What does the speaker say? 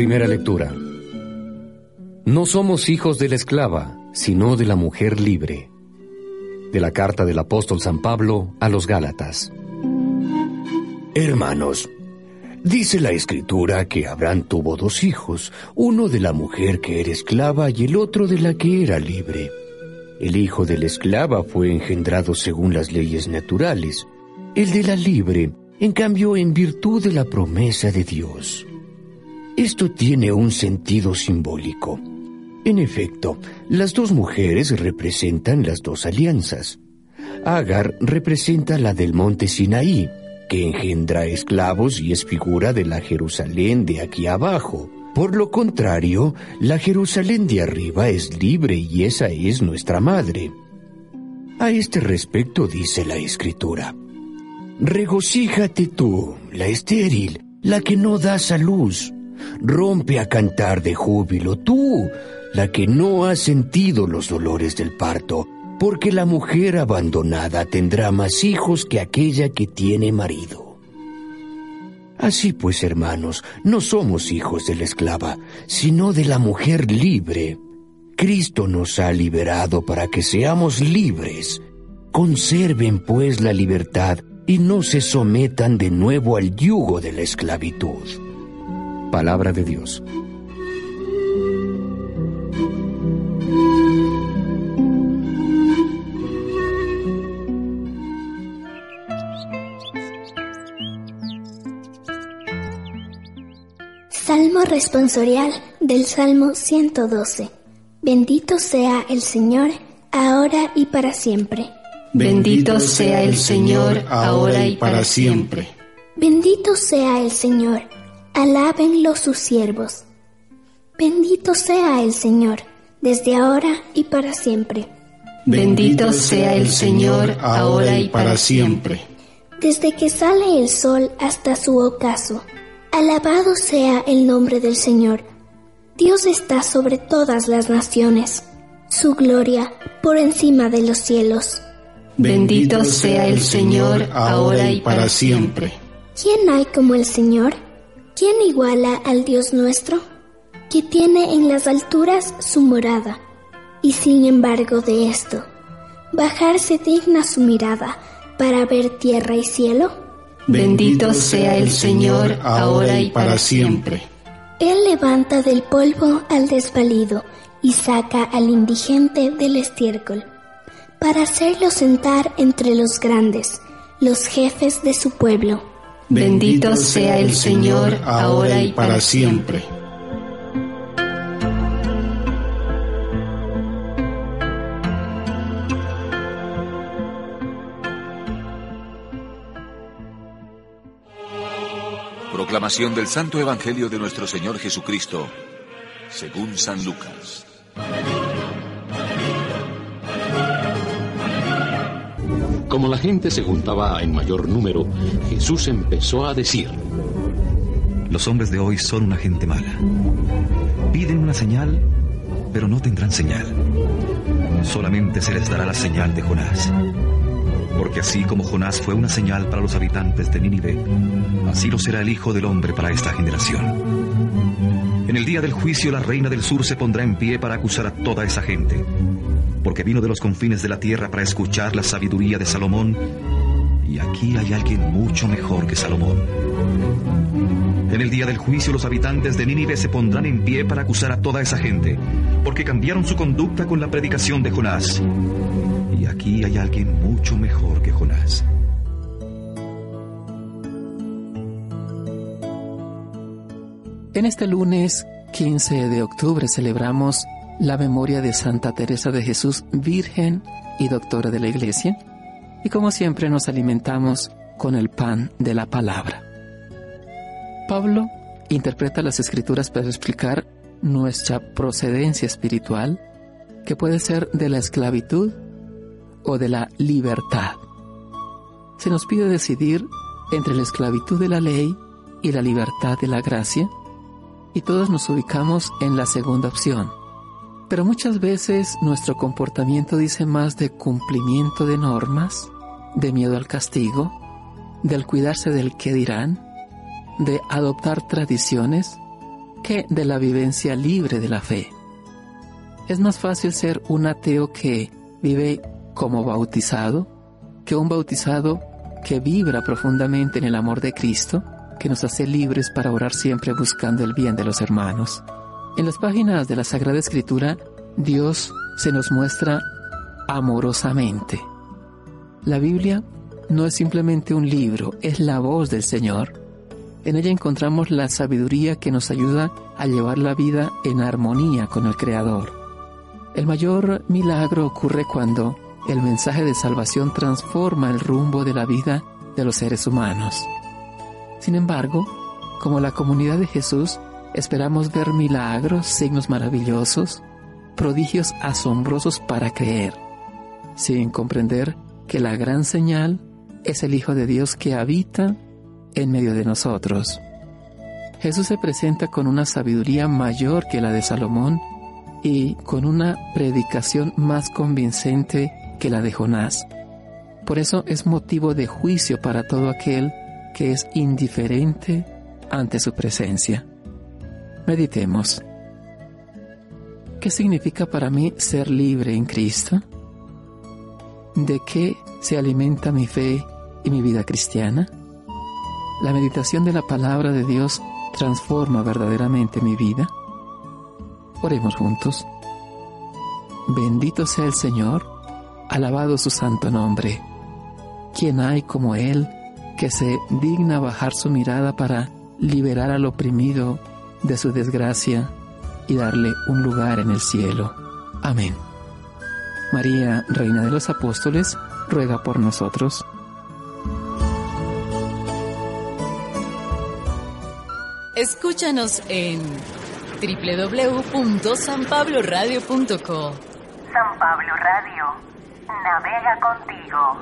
Primera lectura. No somos hijos de la esclava, sino de la mujer libre. De la carta del apóstol San Pablo a los Gálatas. Hermanos, Dice la escritura que Abraham tuvo dos hijos, uno de la mujer que era esclava y el otro de la que era libre. El hijo de la esclava fue engendrado según las leyes naturales, el de la libre, en cambio, en virtud de la promesa de Dios. Esto tiene un sentido simbólico. En efecto, las dos mujeres representan las dos alianzas. Agar representa la del monte Sinaí, que engendra esclavos y es figura de la Jerusalén de aquí abajo. Por lo contrario, la Jerusalén de arriba es libre y esa es nuestra madre. A este respecto dice la Escritura, Regocíjate tú, la estéril, la que no das a luz. Rompe a cantar de júbilo tú, la que no ha sentido los dolores del parto porque la mujer abandonada tendrá más hijos que aquella que tiene marido. Así pues, hermanos, no somos hijos de la esclava, sino de la mujer libre. Cristo nos ha liberado para que seamos libres. Conserven pues la libertad y no se sometan de nuevo al yugo de la esclavitud. Palabra de Dios. Salmo responsorial del Salmo 112. Bendito sea el Señor, ahora y para siempre. Bendito sea el Señor, ahora y para siempre. Bendito sea el Señor, alábenlo sus siervos. Bendito sea el Señor, desde ahora y para siempre. Bendito sea el Señor, ahora y para siempre. Desde que sale el sol hasta su ocaso Alabado sea el nombre del Señor. Dios está sobre todas las naciones, su gloria por encima de los cielos. Bendito sea el Señor ahora y para siempre. ¿Quién hay como el Señor? ¿Quién iguala al Dios nuestro? Que tiene en las alturas su morada, y sin embargo de esto, bajarse digna su mirada para ver tierra y cielo? Bendito sea el Señor ahora y para siempre. Él levanta del polvo al desvalido y saca al indigente del estiércol, para hacerlo sentar entre los grandes, los jefes de su pueblo. Bendito sea el Señor ahora y para siempre. Proclamación del Santo Evangelio de nuestro Señor Jesucristo, según San Lucas. Como la gente se juntaba en mayor número, Jesús empezó a decir, Los hombres de hoy son una gente mala. Piden una señal, pero no tendrán señal. Solamente se les dará la señal de Jonás. Porque así como Jonás fue una señal para los habitantes de Nínive, así lo será el Hijo del Hombre para esta generación. En el día del juicio la reina del sur se pondrá en pie para acusar a toda esa gente, porque vino de los confines de la tierra para escuchar la sabiduría de Salomón, y aquí hay alguien mucho mejor que Salomón. En el día del juicio los habitantes de Nínive se pondrán en pie para acusar a toda esa gente, porque cambiaron su conducta con la predicación de Jonás. Y aquí hay alguien mucho mejor que Jonás. En este lunes 15 de octubre celebramos la memoria de Santa Teresa de Jesús, Virgen y Doctora de la Iglesia. Y como siempre nos alimentamos con el pan de la palabra. Pablo interpreta las escrituras para explicar nuestra procedencia espiritual, que puede ser de la esclavitud o de la libertad. Se nos pide decidir entre la esclavitud de la ley y la libertad de la gracia, y todos nos ubicamos en la segunda opción. Pero muchas veces nuestro comportamiento dice más de cumplimiento de normas, de miedo al castigo, del cuidarse del que dirán, de adoptar tradiciones, que de la vivencia libre de la fe. Es más fácil ser un ateo que vive como bautizado que un bautizado que vibra profundamente en el amor de Cristo, que nos hace libres para orar siempre buscando el bien de los hermanos. En las páginas de la Sagrada Escritura, Dios se nos muestra amorosamente. La Biblia no es simplemente un libro, es la voz del Señor. En ella encontramos la sabiduría que nos ayuda a llevar la vida en armonía con el Creador. El mayor milagro ocurre cuando el mensaje de salvación transforma el rumbo de la vida de los seres humanos. Sin embargo, como la comunidad de Jesús, esperamos ver milagros, signos maravillosos, prodigios asombrosos para creer, sin comprender que la gran señal es el Hijo de Dios que habita en medio de nosotros. Jesús se presenta con una sabiduría mayor que la de Salomón y con una predicación más convincente que la de Jonás. Por eso es motivo de juicio para todo aquel que es indiferente ante su presencia. Meditemos. ¿Qué significa para mí ser libre en Cristo? ¿De qué se alimenta mi fe y mi vida cristiana? ¿La meditación de la palabra de Dios transforma verdaderamente mi vida? Oremos juntos. Bendito sea el Señor, alabado su santo nombre. ¿Quién hay como Él que se digna bajar su mirada para liberar al oprimido de su desgracia y darle un lugar en el cielo? Amén. María, Reina de los Apóstoles, ruega por nosotros. Escúchanos en www.sanpabloradio.co. San Pablo Radio, navega contigo.